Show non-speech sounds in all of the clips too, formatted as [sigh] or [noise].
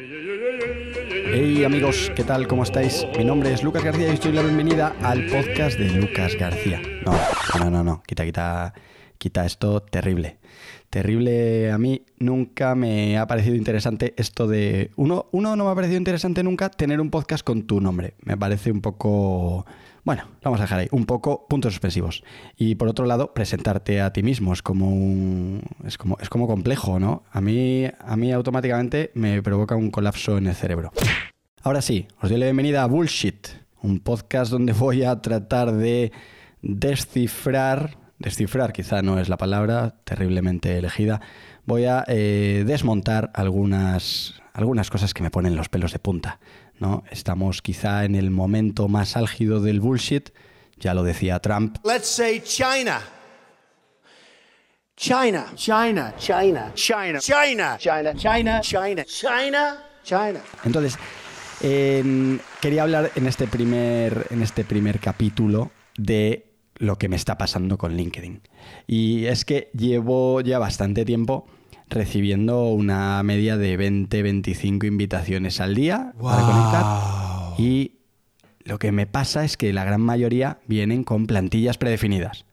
Hey amigos, ¿qué tal? ¿Cómo estáis? Mi nombre es Lucas García y os doy la bienvenida al podcast de Lucas García. No, no, no, no, quita, quita, quita esto terrible. Terrible, a mí nunca me ha parecido interesante esto de... Uno, uno no me ha parecido interesante nunca tener un podcast con tu nombre. Me parece un poco... Bueno, vamos a dejar ahí, un poco puntos suspensivos. Y por otro lado, presentarte a ti mismo es como un, es como es como complejo, ¿no? A mí a mí automáticamente me provoca un colapso en el cerebro. Ahora sí, os doy la bienvenida a Bullshit, un podcast donde voy a tratar de descifrar, descifrar quizá no es la palabra terriblemente elegida, voy a eh, desmontar algunas, algunas cosas que me ponen los pelos de punta. ¿No? Estamos quizá en el momento más álgido del bullshit, ya lo decía Trump. Let's say China. China. China. China. China. China. China. China. China. China. China. Entonces, eh, quería hablar en este, primer, en este primer capítulo de lo que me está pasando con LinkedIn. Y es que llevo ya bastante tiempo recibiendo una media de 20-25 invitaciones al día para conectar. Y lo que me pasa es que la gran mayoría vienen con plantillas predefinidas.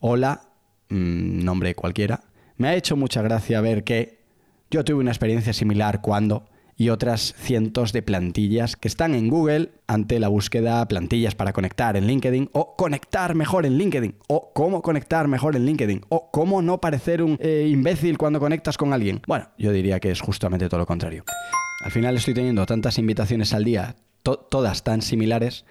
Hola, mmm, nombre cualquiera. Me ha hecho mucha gracia ver que yo tuve una experiencia similar cuando y otras cientos de plantillas que están en Google ante la búsqueda plantillas para conectar en LinkedIn o conectar mejor en LinkedIn o cómo conectar mejor en LinkedIn o cómo no parecer un eh, imbécil cuando conectas con alguien. Bueno, yo diría que es justamente todo lo contrario. Al final estoy teniendo tantas invitaciones al día, to todas tan similares,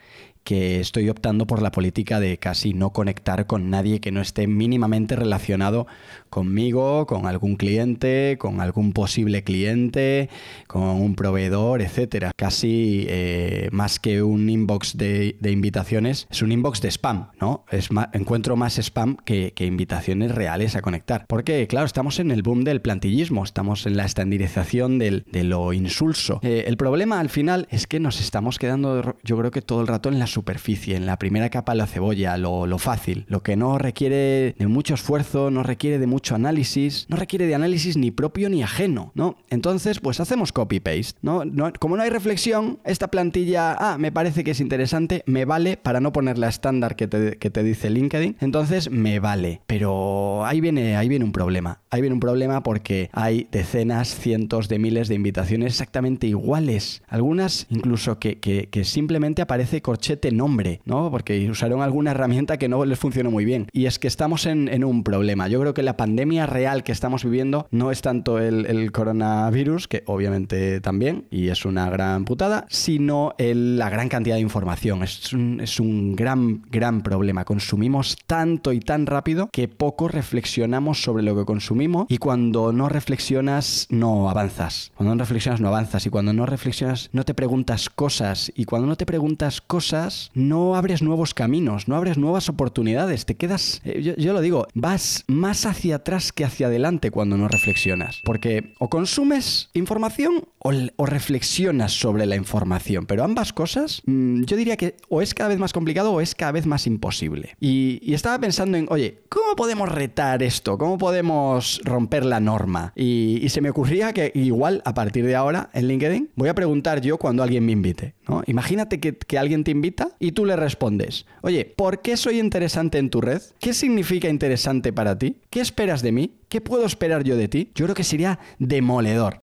que estoy optando por la política de casi no conectar con nadie que no esté mínimamente relacionado conmigo, con algún cliente, con algún posible cliente, con un proveedor, etcétera. Casi eh, más que un inbox de, invitaciones, es un inbox de spam, ¿no? Encuentro más spam que, invitaciones reales a conectar. Porque, claro, estamos en el boom del plantillismo, estamos en la estandarización del, de lo insulso. Eh, el problema al final es que nos estamos quedando, yo creo que todo el rato en la superficie, en la primera capa la cebolla, lo, lo fácil, lo que no requiere de mucho esfuerzo, no requiere de mucho análisis, no requiere de análisis ni propio ni ajeno, ¿no? Entonces, pues hacemos copy-paste, ¿no? ¿no? Como no hay reflexión, esta plantilla, ah, me parece que es interesante, me vale para no poner la estándar que te, que te dice LinkedIn, entonces me vale. Pero ahí viene, ahí viene un problema. Ahí viene un problema porque hay decenas, cientos de miles de invitaciones exactamente iguales. Algunas incluso que, que, que simplemente aparece corchete nombre, ¿no? Porque usaron alguna herramienta que no les funcionó muy bien. Y es que estamos en, un problema. Yo creo que la pandemia real que estamos viviendo no es tanto el, coronavirus, que obviamente también, y es una gran putada, sino la gran cantidad de información. Es un, es un gran, gran problema. Consumimos tanto y tan rápido que poco reflexionamos sobre lo que consumimos y cuando no reflexionas no avanzas. Cuando no reflexionas no avanzas y cuando no reflexionas no te preguntas cosas y cuando no te preguntas cosas no abres nuevos caminos, no abres nuevas oportunidades, te quedas, eh, yo, lo digo, vas más hacia atrás que hacia adelante cuando no reflexionas. Porque o consumes información o, reflexionas sobre la información. Pero ambas cosas, mmm, yo diría que o es cada vez más complicado o es cada vez más imposible. Y, estaba pensando en, oye, ¿cómo podemos retar esto? ¿Cómo podemos romper la norma? Y, se me ocurría que igual a partir de ahora en LinkedIn voy a preguntar yo cuando alguien me invite. ¿no? Imagínate que alguien te invita y tú le respondes, oye, ¿por qué soy interesante en tu red? ¿Qué significa interesante para ti? ¿Qué esperas de mí? ¿Qué puedo esperar yo de ti? Yo creo que sería demoledor.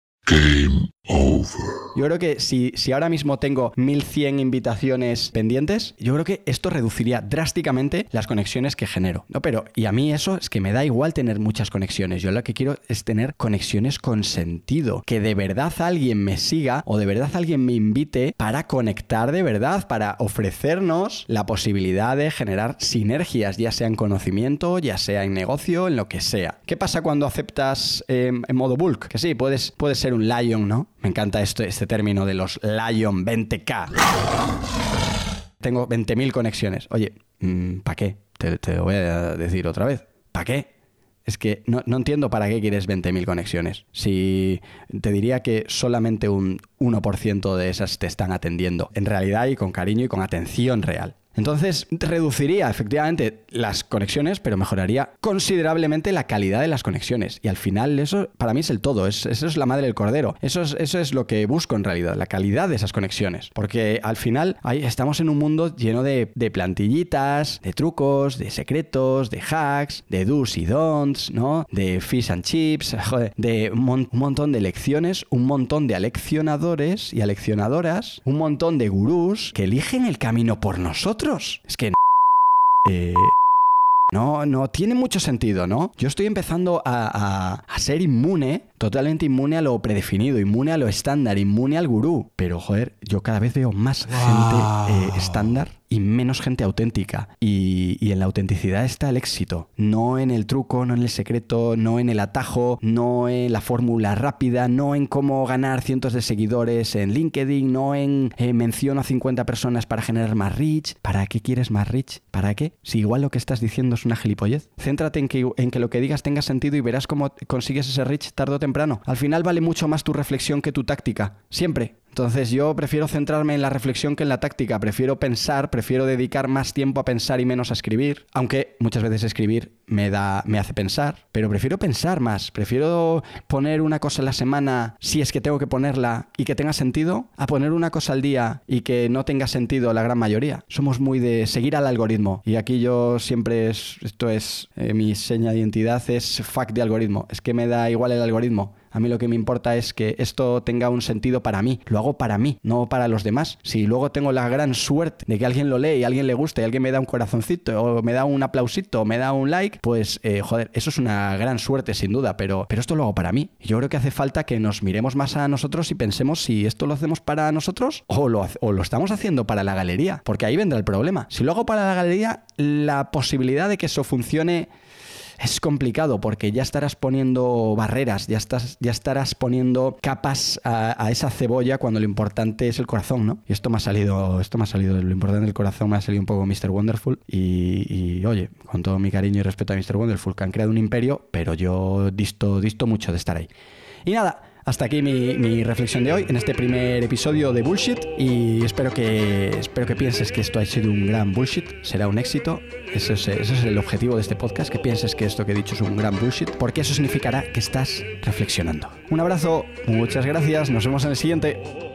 Yo creo que si, si ahora mismo tengo 1100 invitaciones pendientes, yo creo que esto reduciría drásticamente las conexiones que genero. No, pero, y a mí eso es que me da igual tener muchas conexiones. Yo lo que quiero es tener conexiones con sentido. Que de verdad alguien me siga o de verdad alguien me invite para conectar de verdad, para ofrecernos la posibilidad de generar sinergias, ya sea en conocimiento, ya sea en negocio, en lo que sea. ¿Qué pasa cuando aceptas eh, en modo bulk? Que sí, puedes, puedes ser un lion, ¿no? Me encanta esto, este término de los Lion 20K. Tengo 20.000 conexiones. Oye, ¿para qué? Te, te, lo voy a decir otra vez. ¿Para qué? Es que no, no, entiendo para qué quieres 20.000 conexiones. Si te diría que solamente un 1% de esas te están atendiendo en realidad y con cariño y con atención real. Entonces reduciría efectivamente las conexiones, pero mejoraría considerablemente la calidad de las conexiones. Y al final eso para mí es el todo, es, eso es la madre del cordero. Eso es, eso es lo que busco en realidad, la calidad de esas conexiones. Porque al final ahí estamos en un mundo lleno de, plantillitas, de trucos, de secretos, de hacks, de do's y don'ts, ¿no? De fish and chips, [laughs] de un montón de lecciones, un montón de aleccionadores y aleccionadoras, un montón de gurús que eligen el camino por nosotros. Es que... eh, no, no tiene mucho sentido, ¿no? Yo estoy empezando a, a- a ser inmune, totalmente inmune a lo predefinido, inmune a lo estándar, inmune al gurú. Pero, joder, yo cada vez veo más gente eh, estándar y menos gente auténtica. Y, y en la autenticidad está el éxito. No en el truco, no en el secreto, no en el atajo, no en la fórmula rápida, no en cómo ganar cientos de seguidores en LinkedIn, no en eh, a 50 personas para generar más reach. ¿Para qué quieres más reach? ¿Para qué? Si igual lo que estás diciendo es una gilipollez. Céntrate en que, en que lo que digas tenga sentido y verás cómo consigues ese reach tarde o temprano. Al final vale mucho más tu reflexión que tu táctica. Siempre. Entonces yo prefiero centrarme en la reflexión que en la táctica, prefiero pensar, prefiero dedicar más tiempo a pensar y menos a escribir, aunque muchas veces escribir me da me hace pensar, pero prefiero pensar más, prefiero poner una cosa a la semana si es que tengo que ponerla y que tenga sentido, a poner una cosa al día y que no tenga sentido la gran mayoría. Somos muy de seguir al algoritmo y aquí yo siempre es esto es eh, mi seña de identidad es fuck de algoritmo, es que me da igual el algoritmo. A mí lo que me importa es que esto tenga un sentido para mí. Lo hago para mí, no para los demás. Si luego tengo la gran suerte de que alguien lo lee y alguien le gusta y alguien me da un corazoncito o me da un aplausito o me da un like, pues eh, joder, eso es una gran suerte sin duda, pero, pero esto lo hago para mí. Yo creo que hace falta que nos miremos más a nosotros y pensemos si esto lo hacemos para nosotros o lo, o lo estamos haciendo para la galería, porque ahí vendrá el problema. Si lo hago para la galería, la posibilidad de que eso funcione es complicado porque ya estarás poniendo barreras, ya, estás, ya estarás poniendo capas a, esa cebolla cuando lo importante es el corazón, ¿no? Y esto me ha salido, esto me ha salido, lo importante del corazón me ha salido un poco Mr. Wonderful y, y, oye, con todo mi cariño y respeto a Mr. Wonderful, que han creado un imperio, pero yo disto, disto mucho de estar ahí. Y nada, hasta aquí mi, reflexión de hoy en este primer episodio de Bullshit y espero que, espero que pienses que esto ha sido un gran bullshit, será un éxito. Ese es, ese es el objetivo de este podcast, que pienses que esto que he dicho es un gran bullshit, porque eso significará que estás reflexionando. Un abrazo, muchas gracias, nos vemos en el siguiente.